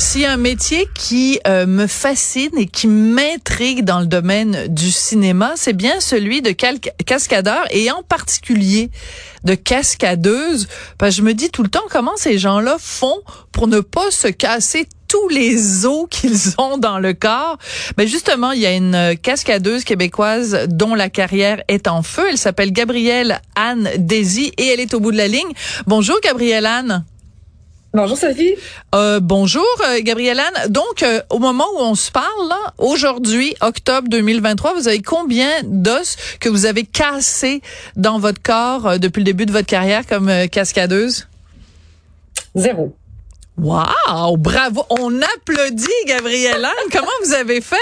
S'il y a un métier qui euh, me fascine et qui m'intrigue dans le domaine du cinéma, c'est bien celui de cascadeur et en particulier de cascadeuse. Parce que je me dis tout le temps comment ces gens-là font pour ne pas se casser tous les os qu'ils ont dans le corps. Mais justement, il y a une cascadeuse québécoise dont la carrière est en feu. Elle s'appelle Gabrielle Anne Désy et elle est au bout de la ligne. Bonjour Gabrielle Anne. Bonjour Sophie. Euh, bonjour euh, Gabrielle Anne. Donc euh, au moment où on se parle là, aujourd'hui, octobre 2023, vous avez combien d'os que vous avez cassés dans votre corps euh, depuis le début de votre carrière comme cascadeuse? Zéro. Wow, bravo. On applaudit Gabrielle Anne. Comment vous avez fait?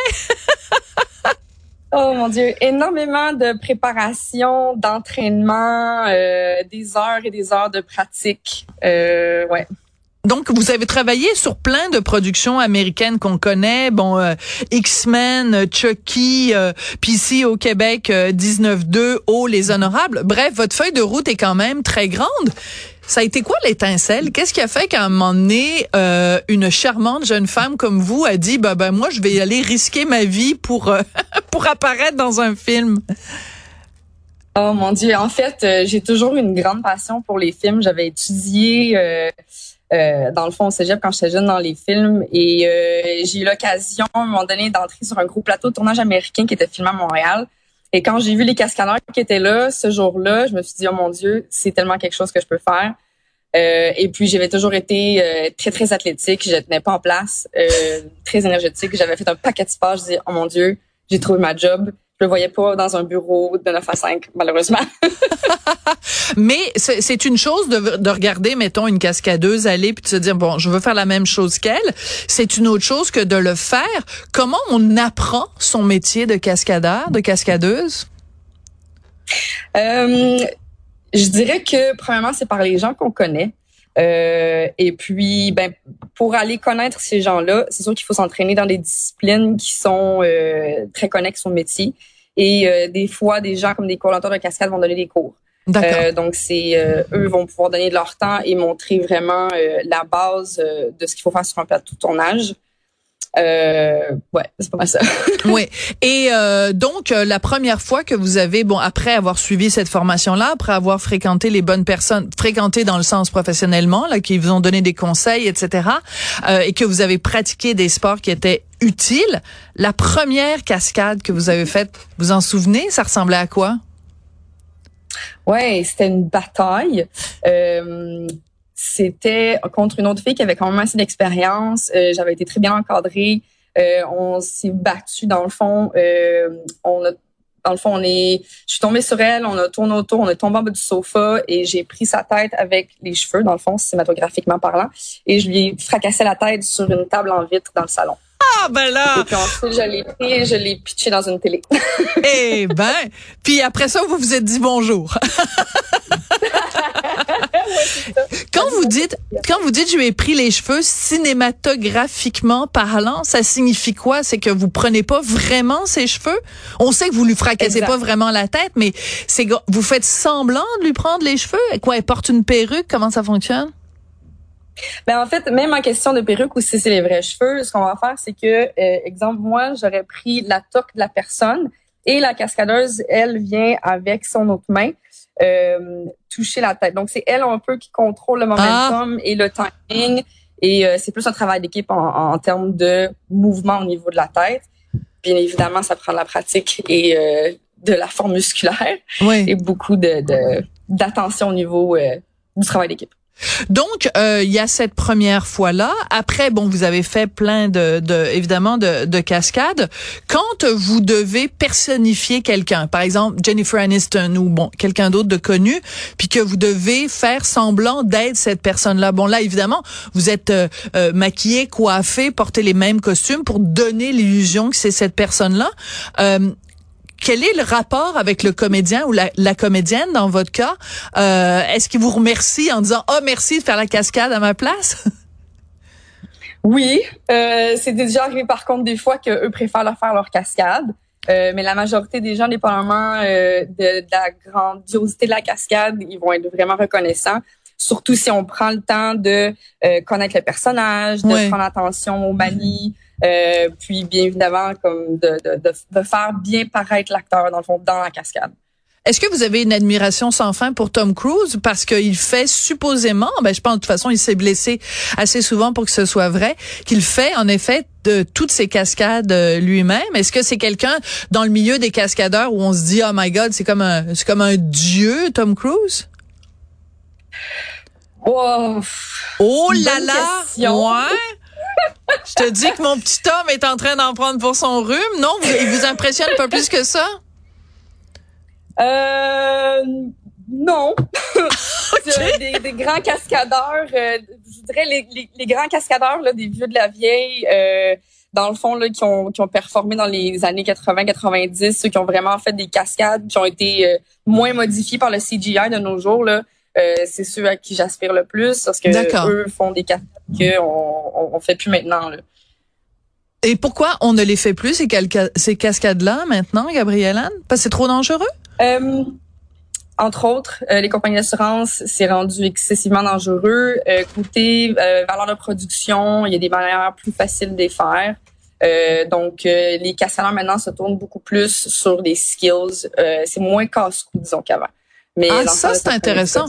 Oh mon Dieu, énormément de préparation, d'entraînement, des heures et des heures de pratique. ouais. Donc, vous avez travaillé sur plein de productions américaines qu'on connaît, bon, euh, X-Men, Chucky, euh, puis ici au Québec, 19-2, euh, Oh, les honorables. Bref, votre feuille de route est quand même très grande. Ça a été quoi l'étincelle? Qu'est-ce qui a fait qu'à un moment donné, une charmante jeune femme comme vous a dit, bah, ben, moi, je vais aller risquer ma vie pour, pour apparaître dans un film? Oh mon Dieu, en fait, j'ai toujours une grande passion pour les films. J'avais étudié euh, dans le fond au cégep quand j'étais jeune dans les films et euh, j'ai eu l'occasion à un moment donné d'entrer sur un gros plateau de tournage américain qui était filmé à Montréal. Et quand j'ai vu les cascadeurs qui étaient là ce jour-là, je me suis dit oh mon dieu, c'est tellement quelque chose que je peux faire. Euh, et puis j'avais toujours été euh, très très athlétique, je tenais pas en place, très énergétique. J'avais fait un paquet de sports. Je disais oh mon dieu, j'ai trouvé ma job je le voyais pas dans un bureau de 9 à 5, malheureusement. Mais c'est une chose de, de, regarder, mettons, une cascadeuse aller puis de se dire, bon, je veux faire la même chose qu'elle. C'est une autre chose que de le faire. Comment on apprend son métier de cascadeur, de cascadeuse? Euh, je dirais que, premièrement, c'est par les gens qu'on connaît. Euh, et puis, ben, pour aller connaître ces gens-là, c'est sûr qu'il faut s'entraîner dans des disciplines qui sont euh, très connexes au métier. Et euh, des fois, des gens comme des coordonnateurs de cascade vont donner des cours. Euh, donc, c'est eux vont pouvoir donner de leur temps et montrer vraiment la base de ce qu'il faut faire sur un plateau de tournage. Euh, ouais, c'est pas mal ça. oui. Et euh, donc euh, la première fois que vous avez, bon, après avoir suivi cette formation-là, après avoir fréquenté les bonnes personnes, fréquenté dans le sens professionnellement, là, qui vous ont donné des conseils, etc., euh, et que vous avez pratiqué des sports qui étaient utiles, la première cascade que vous avez faite, vous en souvenez Ça ressemblait à quoi? Ouais, c'était une bataille. Euh, c'était contre une autre fille qui avait quand même assez d'expérience. Euh, j'avais été très bien encadrée. Euh, on s'est battu dans le fond. Euh, on a, dans le fond, on est. Je suis tombée sur elle. On a tourné autour. On est tombé en bas du sofa et j'ai pris sa tête avec les cheveux, dans le fond, cinématographiquement parlant, et je lui ai fracassé la tête sur une table en vitre dans le salon. Ah ben là. Et puis ensuite, je l'ai pris et je l'ai pitché dans une télé. eh ben, puis après ça, vous vous êtes dit bonjour. quand vous dites, quand vous dites je lui ai pris les cheveux cinématographiquement parlant, ça signifie quoi? C'est que vous prenez pas vraiment ses cheveux? On sait que vous lui fracassez pas vraiment la tête, mais c'est vous faites semblant de lui prendre les cheveux? Quoi Elle porte une perruque? Comment ça fonctionne? Ben en fait, même en question de perruque ou si c'est les vrais cheveux, ce qu'on va faire, c'est que, euh, exemple, moi, j'aurais pris la toque de la personne et la cascadeuse, elle vient avec son autre main euh, toucher la tête. Donc, c'est elle un peu qui contrôle le momentum ah. et le timing. Et euh, c'est plus un travail d'équipe en, en, termes de mouvement au niveau de la tête. Bien évidemment, ça prend de la pratique et euh, de la forme musculaire et beaucoup de d'attention au niveau euh, du travail d'équipe. Donc, euh, il y a cette première fois-là. Après, bon, vous avez fait plein de, de évidemment, de, de, cascades. Quand vous devez personnifier quelqu'un, par exemple Jennifer Aniston ou bon quelqu'un d'autre de connu, puis que vous devez faire semblant d'être cette personne-là. Bon, là, évidemment, vous êtes euh, euh, maquillé, coiffé, portez les mêmes costumes pour donner l'illusion que c'est cette personne-là. Euh, quel est le rapport avec le comédien ou la, comédienne dans votre cas? Euh, est-ce qu'il vous remercie en disant, oh, merci de faire la cascade à ma place? Oui, euh, c'est déjà arrivé par contre des fois qu'eux préfèrent leur faire leur cascade. mais la majorité des gens, dépendamment de, de, la grandiosité de la cascade, ils vont être vraiment reconnaissants. Surtout si on prend le temps de connaître le personnage, de prendre attention aux manies, puis bien évidemment comme de, de, de faire bien paraître l'acteur dans le fond dans la cascade. Est-ce que vous avez une admiration sans fin pour Tom Cruise? Parce qu'il fait supposément, ben je pense de toute façon il s'est blessé assez souvent pour que ce soit vrai, qu'il fait en effet de toutes ces cascades euh, lui-même. Est-ce que c'est quelqu'un dans le milieu des cascadeurs où on se dit oh my god c'est comme un c'est comme un dieu Tom Cruise? Oh, oh là là, ouais. Je te dis que mon petit homme est en train d'en prendre pour son rhume. Non, il vous impressionne pas plus que ça? Euh, non. des, des, grands cascadeurs, euh, je dirais les, les, les, grands cascadeurs là, des vieux de la vieille, euh, dans le fond, là, qui ont, qui ont performé dans les années 80-90, ceux qui ont vraiment fait des cascades, qui ont été euh, moins modifiés par le CGI de nos jours, là, euh, c'est ceux à qui j'aspire le plus parce que eux font des cascades qu'on on, fait plus maintenant. Là. Et pourquoi on ne les fait plus, ces, ces cascades-là, maintenant, Gabrielle Parce que c'est trop dangereux? Euh, entre autres, euh, les compagnies d'assurance, c'est rendu excessivement dangereux. Euh, côté euh, valeur de production, il y a des manières plus faciles de les faire. donc, les cascadeurs maintenant se tournent beaucoup plus sur des skills. c'est moins casse-cou, disons qu'avant. Mais ah, ça, c'est intéressant.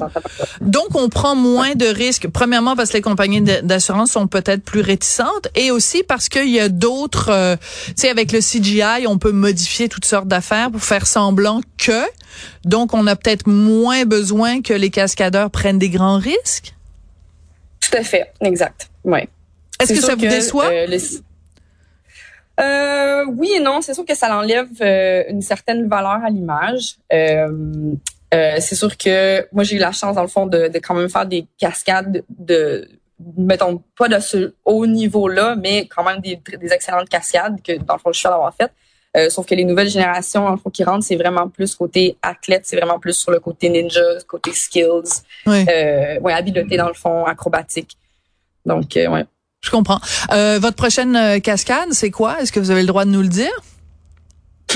Donc, on prend moins de risques. Premièrement, parce que les compagnies d'assurance sont peut-être plus réticentes et aussi parce qu'il y a d'autres, euh, tu sais, avec le CGI, on peut modifier toutes sortes d'affaires pour faire semblant que. Donc, on a peut-être moins besoin que les cascadeurs prennent des grands risques. Tout à fait. Exact. Oui. Est-ce que ça vous déçoit? Euh, euh, oui et non, c'est sûr que ça enlève euh, une certaine valeur à l'image. Euh, euh, c'est sûr que moi j'ai eu la chance dans le fond de, de, quand même faire des cascades de mettons pas de ce haut niveau là mais quand même des, des excellentes cascades que dans le fond je suis à l'avoir fait euh, sauf que les nouvelles générations dans le fond qui rentrent c'est vraiment plus côté athlète c'est vraiment plus sur le côté ninja côté skills oui. euh, ouais habileté dans le fond acrobatique. Donc euh, ouais. Je comprends. Euh, votre prochaine cascade c'est quoi? Est-ce que vous avez le droit de nous le dire?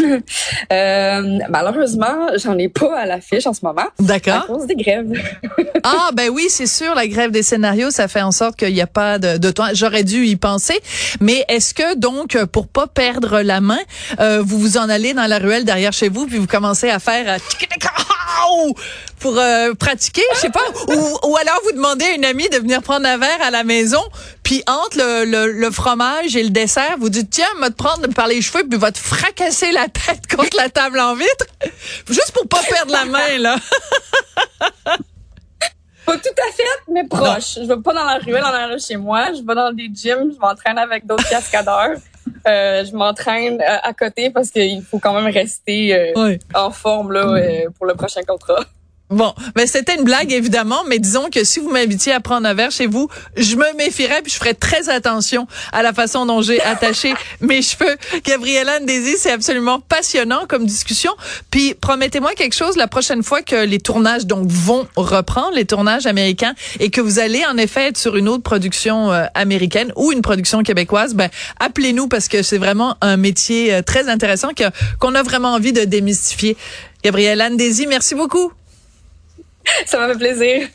Euh, malheureusement, j'en ai pas à l'affiche en ce moment. D'accord. À cause des grèves. ah ben oui, c'est sûr, la grève des scénarios, ça fait en sorte qu'il n'y a pas de, de temps. J'aurais dû y penser. Mais est-ce que donc, pour pas perdre la main, euh, vous vous en allez dans la ruelle derrière chez vous, puis vous commencez à faire pour euh, pratiquer, je sais pas, ou, ou alors vous demandez à une amie de venir prendre un verre à la maison, puis entre le, le, le, fromage et le dessert, vous dites tiens, va te prendre par les cheveux puis va te fracasser la tête contre la table en vitre, juste pour pas perdre la main là. Pas tout à fait, mais proche. Je vais pas dans la ruelle en arrière chez moi. Je vais dans des gyms. Je m'entraîne avec d'autres cascadeurs. Euh, je m'entraîne euh, à, côté parce qu'il faut quand même rester euh, en forme là, pour le prochain contrat. Bon, mais c'était une blague évidemment, mais disons que si vous m'invitiez à prendre un verre chez vous, je me méfierais puis je ferais très attention à la façon dont j'ai attaché mes cheveux. Gabriella Ndesi, c'est absolument passionnant comme discussion. Puis promettez-moi quelque chose la prochaine fois que les tournages donc vont reprendre les tournages américains et que vous allez en effet être sur une autre production euh, américaine ou une production québécoise, ben appelez-nous parce que c'est vraiment un métier euh, très intéressant qu'on a vraiment envie de démystifier. Gabriella Ndesi, merci beaucoup. Ça m'a fait plaisir.